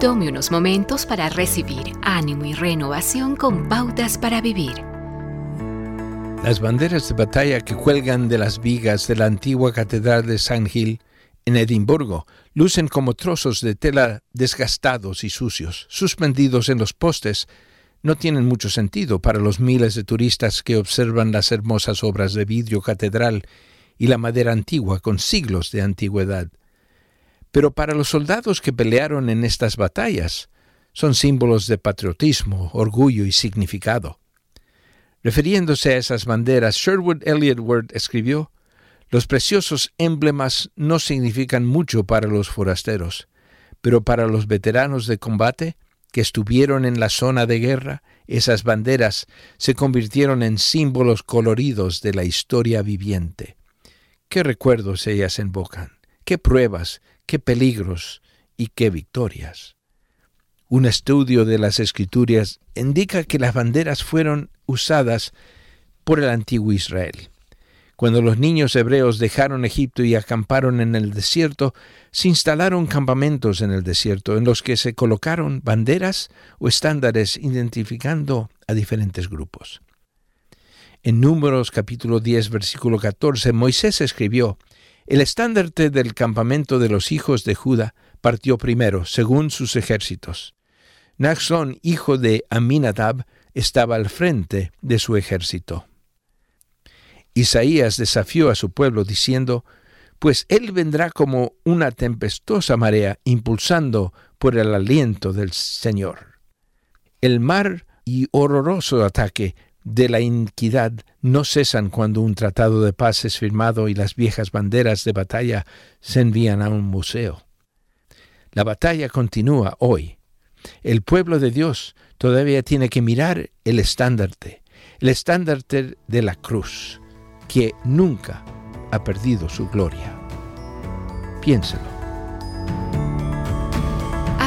Tome unos momentos para recibir ánimo y renovación con pautas para vivir. Las banderas de batalla que cuelgan de las vigas de la antigua Catedral de San Gil en Edimburgo lucen como trozos de tela desgastados y sucios, suspendidos en los postes. No tienen mucho sentido para los miles de turistas que observan las hermosas obras de vidrio catedral y la madera antigua con siglos de antigüedad. Pero para los soldados que pelearon en estas batallas, son símbolos de patriotismo, orgullo y significado. Refiriéndose a esas banderas, Sherwood Elliott Ward escribió, Los preciosos emblemas no significan mucho para los forasteros, pero para los veteranos de combate que estuvieron en la zona de guerra, esas banderas se convirtieron en símbolos coloridos de la historia viviente. ¿Qué recuerdos ellas invocan? ¿Qué pruebas? Qué peligros y qué victorias. Un estudio de las escrituras indica que las banderas fueron usadas por el antiguo Israel. Cuando los niños hebreos dejaron Egipto y acamparon en el desierto, se instalaron campamentos en el desierto en los que se colocaron banderas o estándares identificando a diferentes grupos. En Números capítulo 10 versículo 14 Moisés escribió, el estandarte del campamento de los hijos de Judá partió primero, según sus ejércitos. Naxón, hijo de Aminadab, estaba al frente de su ejército. Isaías desafió a su pueblo diciendo, Pues él vendrá como una tempestuosa marea, impulsando por el aliento del Señor. El mar y horroroso ataque de la iniquidad no cesan cuando un tratado de paz es firmado y las viejas banderas de batalla se envían a un museo. La batalla continúa hoy. El pueblo de Dios todavía tiene que mirar el estandarte, el estandarte de la cruz, que nunca ha perdido su gloria. Piénselo.